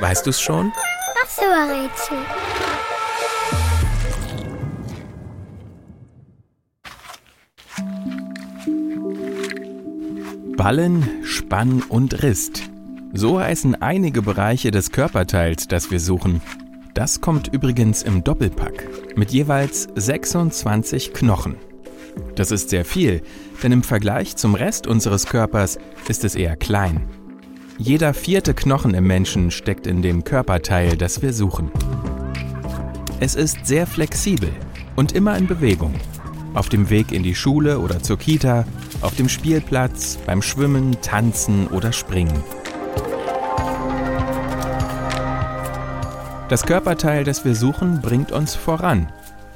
Weißt du's schon? Ach so, Rätsel. Ballen, Spann und Rist. So heißen einige Bereiche des Körperteils, das wir suchen. Das kommt übrigens im Doppelpack mit jeweils 26 Knochen. Das ist sehr viel, denn im Vergleich zum Rest unseres Körpers ist es eher klein. Jeder vierte Knochen im Menschen steckt in dem Körperteil, das wir suchen. Es ist sehr flexibel und immer in Bewegung. Auf dem Weg in die Schule oder zur Kita, auf dem Spielplatz, beim Schwimmen, Tanzen oder Springen. Das Körperteil, das wir suchen, bringt uns voran.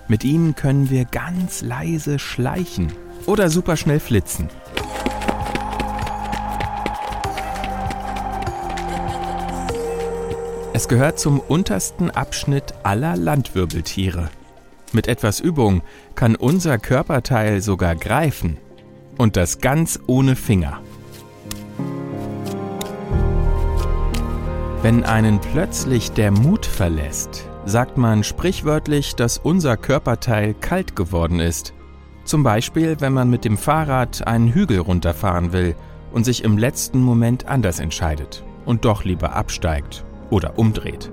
Mit ihm können wir ganz leise schleichen oder superschnell flitzen. Es gehört zum untersten Abschnitt aller Landwirbeltiere. Mit etwas Übung kann unser Körperteil sogar greifen. Und das ganz ohne Finger. Wenn einen plötzlich der Mut verlässt, sagt man sprichwörtlich, dass unser Körperteil kalt geworden ist. Zum Beispiel, wenn man mit dem Fahrrad einen Hügel runterfahren will und sich im letzten Moment anders entscheidet und doch lieber absteigt oder umdreht.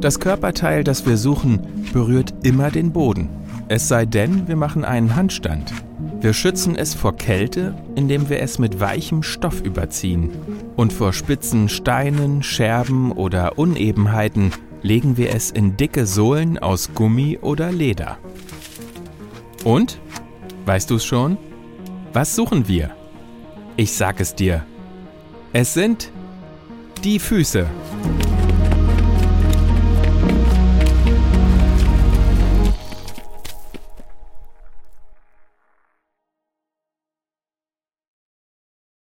Das Körperteil, das wir suchen, berührt immer den Boden. Es sei denn, wir machen einen Handstand. Wir schützen es vor Kälte, indem wir es mit weichem Stoff überziehen. Und vor spitzen Steinen, Scherben oder Unebenheiten legen wir es in dicke Sohlen aus Gummi oder Leder. Und? Weißt du es schon? Was suchen wir? Ich sag es dir. Es sind die Füße.